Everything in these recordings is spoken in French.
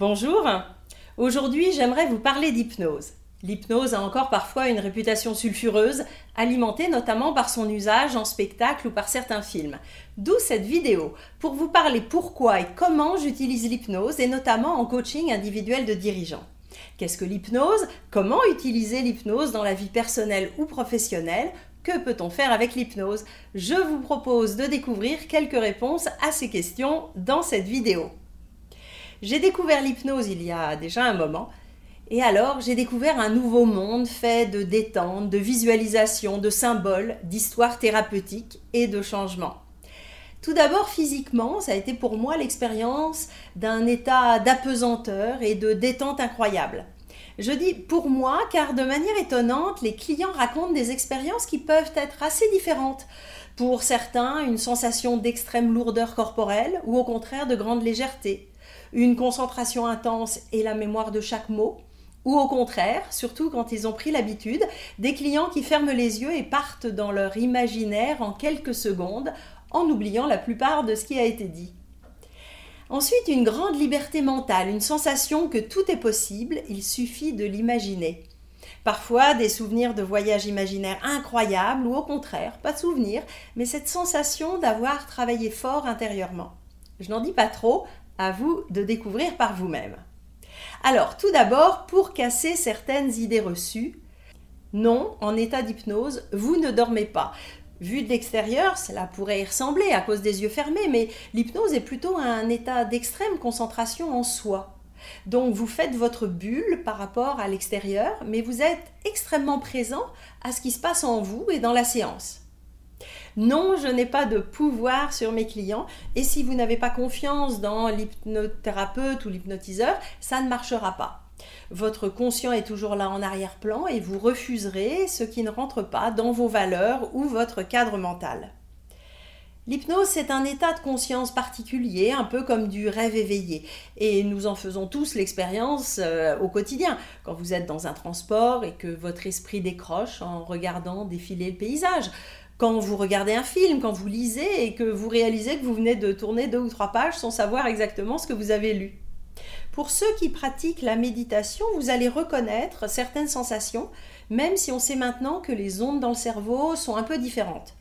Bonjour, aujourd'hui j'aimerais vous parler d'hypnose. L'hypnose a encore parfois une réputation sulfureuse, alimentée notamment par son usage en spectacle ou par certains films. D'où cette vidéo, pour vous parler pourquoi et comment j'utilise l'hypnose, et notamment en coaching individuel de dirigeants. Qu'est-ce que l'hypnose? Comment utiliser l'hypnose dans la vie personnelle ou professionnelle? Que peut-on faire avec l'hypnose? Je vous propose de découvrir quelques réponses à ces questions dans cette vidéo. J'ai découvert l'hypnose il y a déjà un moment. Et alors, j'ai découvert un nouveau monde fait de détente, de visualisation, de symboles, d'histoires thérapeutiques et de changements. Tout d'abord, physiquement, ça a été pour moi l'expérience d'un état d'apesanteur et de détente incroyable. Je dis pour moi car de manière étonnante, les clients racontent des expériences qui peuvent être assez différentes. Pour certains, une sensation d'extrême lourdeur corporelle ou au contraire de grande légèreté une concentration intense et la mémoire de chaque mot, ou au contraire, surtout quand ils ont pris l'habitude, des clients qui ferment les yeux et partent dans leur imaginaire en quelques secondes, en oubliant la plupart de ce qui a été dit. Ensuite, une grande liberté mentale, une sensation que tout est possible, il suffit de l'imaginer. Parfois des souvenirs de voyages imaginaires incroyables ou au contraire, pas de souvenirs, mais cette sensation d'avoir travaillé fort intérieurement. Je n'en dis pas trop, à vous de découvrir par vous-même. Alors, tout d'abord, pour casser certaines idées reçues, non, en état d'hypnose, vous ne dormez pas. Vu de l'extérieur, cela pourrait y ressembler à cause des yeux fermés, mais l'hypnose est plutôt un état d'extrême concentration en soi. Donc vous faites votre bulle par rapport à l'extérieur, mais vous êtes extrêmement présent à ce qui se passe en vous et dans la séance. Non, je n'ai pas de pouvoir sur mes clients et si vous n'avez pas confiance dans l'hypnothérapeute ou l'hypnotiseur, ça ne marchera pas. Votre conscient est toujours là en arrière-plan et vous refuserez ce qui ne rentre pas dans vos valeurs ou votre cadre mental. L'hypnose, c'est un état de conscience particulier, un peu comme du rêve éveillé. Et nous en faisons tous l'expérience euh, au quotidien. Quand vous êtes dans un transport et que votre esprit décroche en regardant défiler le paysage quand vous regardez un film, quand vous lisez et que vous réalisez que vous venez de tourner deux ou trois pages sans savoir exactement ce que vous avez lu. Pour ceux qui pratiquent la méditation, vous allez reconnaître certaines sensations, même si on sait maintenant que les ondes dans le cerveau sont un peu différentes.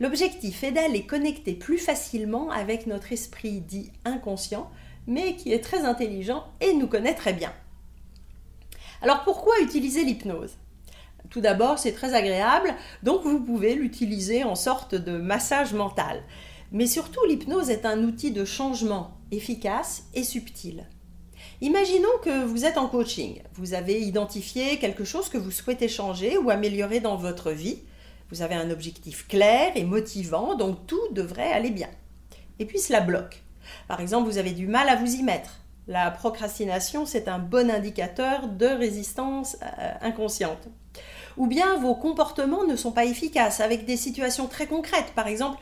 L'objectif est d'aller connecter plus facilement avec notre esprit dit inconscient, mais qui est très intelligent et nous connaît très bien. Alors pourquoi utiliser l'hypnose? Tout d'abord, c'est très agréable, donc vous pouvez l'utiliser en sorte de massage mental. Mais surtout, l'hypnose est un outil de changement efficace et subtil. Imaginons que vous êtes en coaching. Vous avez identifié quelque chose que vous souhaitez changer ou améliorer dans votre vie. Vous avez un objectif clair et motivant, donc tout devrait aller bien. Et puis cela bloque. Par exemple, vous avez du mal à vous y mettre. La procrastination, c'est un bon indicateur de résistance euh, inconsciente ou bien vos comportements ne sont pas efficaces avec des situations très concrètes. Par exemple,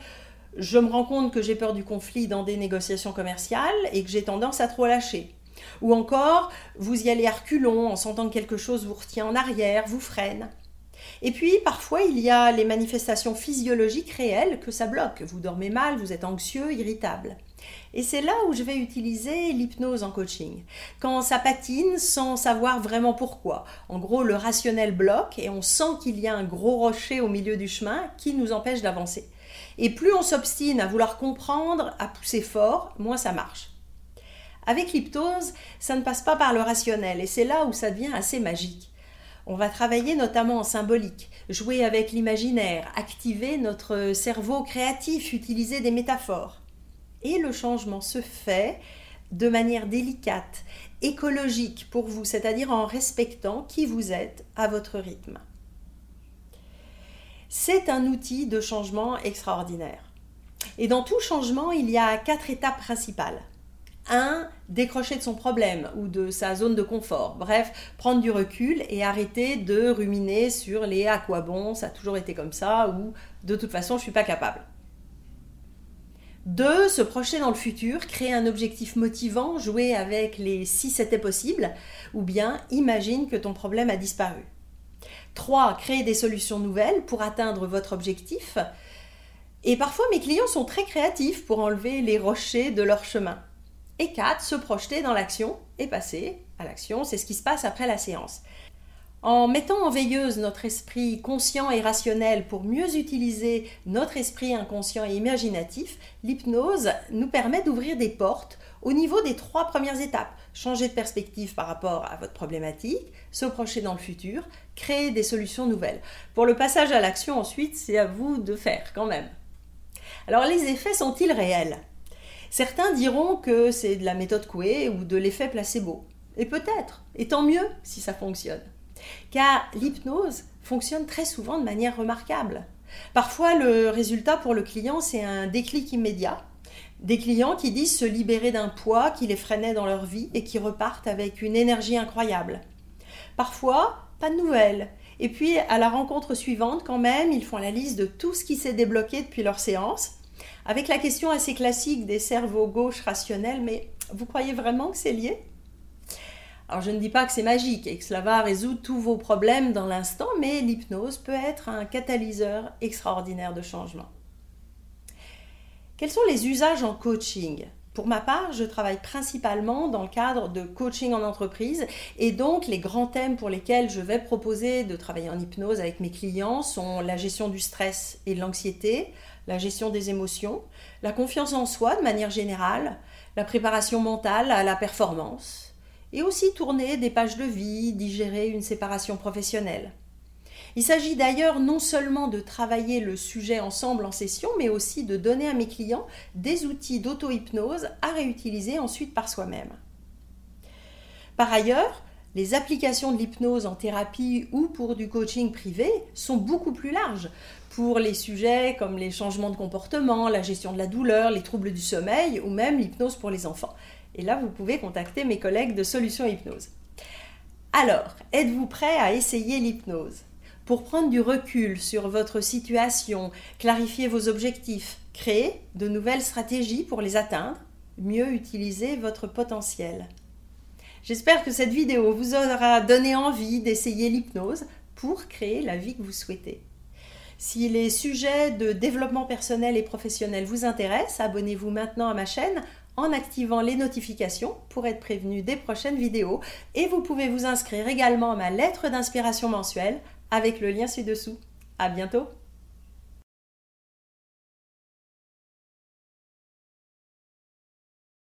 je me rends compte que j'ai peur du conflit dans des négociations commerciales et que j'ai tendance à trop lâcher. Ou encore, vous y allez à reculons en sentant que quelque chose vous retient en arrière, vous freine. Et puis, parfois, il y a les manifestations physiologiques réelles que ça bloque. Vous dormez mal, vous êtes anxieux, irritable. Et c'est là où je vais utiliser l'hypnose en coaching. Quand ça patine sans savoir vraiment pourquoi. En gros, le rationnel bloque et on sent qu'il y a un gros rocher au milieu du chemin qui nous empêche d'avancer. Et plus on s'obstine à vouloir comprendre, à pousser fort, moins ça marche. Avec l'hypnose, ça ne passe pas par le rationnel et c'est là où ça devient assez magique. On va travailler notamment en symbolique, jouer avec l'imaginaire, activer notre cerveau créatif, utiliser des métaphores. Et le changement se fait de manière délicate, écologique pour vous, c'est-à-dire en respectant qui vous êtes à votre rythme. C'est un outil de changement extraordinaire. Et dans tout changement, il y a quatre étapes principales. 1. Décrocher de son problème ou de sa zone de confort. Bref, prendre du recul et arrêter de ruminer sur les à quoi bon, ça a toujours été comme ça ou de toute façon je suis pas capable. 2. Se projeter dans le futur, créer un objectif motivant, jouer avec les si c'était possible, ou bien imagine que ton problème a disparu. 3. Créer des solutions nouvelles pour atteindre votre objectif. Et parfois mes clients sont très créatifs pour enlever les rochers de leur chemin. Et 4. Se projeter dans l'action et passer à l'action. C'est ce qui se passe après la séance. En mettant en veilleuse notre esprit conscient et rationnel pour mieux utiliser notre esprit inconscient et imaginatif, l'hypnose nous permet d'ouvrir des portes au niveau des trois premières étapes. Changer de perspective par rapport à votre problématique, se projeter dans le futur, créer des solutions nouvelles. Pour le passage à l'action ensuite, c'est à vous de faire quand même. Alors les effets sont-ils réels? Certains diront que c'est de la méthode Coué ou de l'effet placebo. Et peut-être, et tant mieux si ça fonctionne. Car l'hypnose fonctionne très souvent de manière remarquable. Parfois, le résultat pour le client, c'est un déclic immédiat. Des clients qui disent se libérer d'un poids qui les freinait dans leur vie et qui repartent avec une énergie incroyable. Parfois, pas de nouvelles. Et puis, à la rencontre suivante, quand même, ils font la liste de tout ce qui s'est débloqué depuis leur séance, avec la question assez classique des cerveaux gauches rationnels, mais vous croyez vraiment que c'est lié? Alors je ne dis pas que c'est magique et que cela va résoudre tous vos problèmes dans l'instant, mais l'hypnose peut être un catalyseur extraordinaire de changement. Quels sont les usages en coaching? Pour ma part, je travaille principalement dans le cadre de coaching en entreprise et donc les grands thèmes pour lesquels je vais proposer de travailler en hypnose avec mes clients sont la gestion du stress et de l'anxiété, la gestion des émotions, la confiance en soi de manière générale, la préparation mentale à la performance, et aussi tourner des pages de vie, digérer une séparation professionnelle. Il s'agit d'ailleurs non seulement de travailler le sujet ensemble en session, mais aussi de donner à mes clients des outils d'auto-hypnose à réutiliser ensuite par soi-même. Par ailleurs, les applications de l'hypnose en thérapie ou pour du coaching privé sont beaucoup plus larges pour les sujets comme les changements de comportement, la gestion de la douleur, les troubles du sommeil ou même l'hypnose pour les enfants. Et là, vous pouvez contacter mes collègues de Solutions Hypnose. Alors, êtes-vous prêt à essayer l'hypnose? Pour prendre du recul sur votre situation, clarifier vos objectifs, créer de nouvelles stratégies pour les atteindre, mieux utiliser votre potentiel. J'espère que cette vidéo vous aura donné envie d'essayer l'hypnose pour créer la vie que vous souhaitez. Si les sujets de développement personnel et professionnel vous intéressent, abonnez-vous maintenant à ma chaîne en activant les notifications pour être prévenu des prochaines vidéos et vous pouvez vous inscrire également à ma lettre d'inspiration mensuelle avec le lien ci-dessous. À bientôt!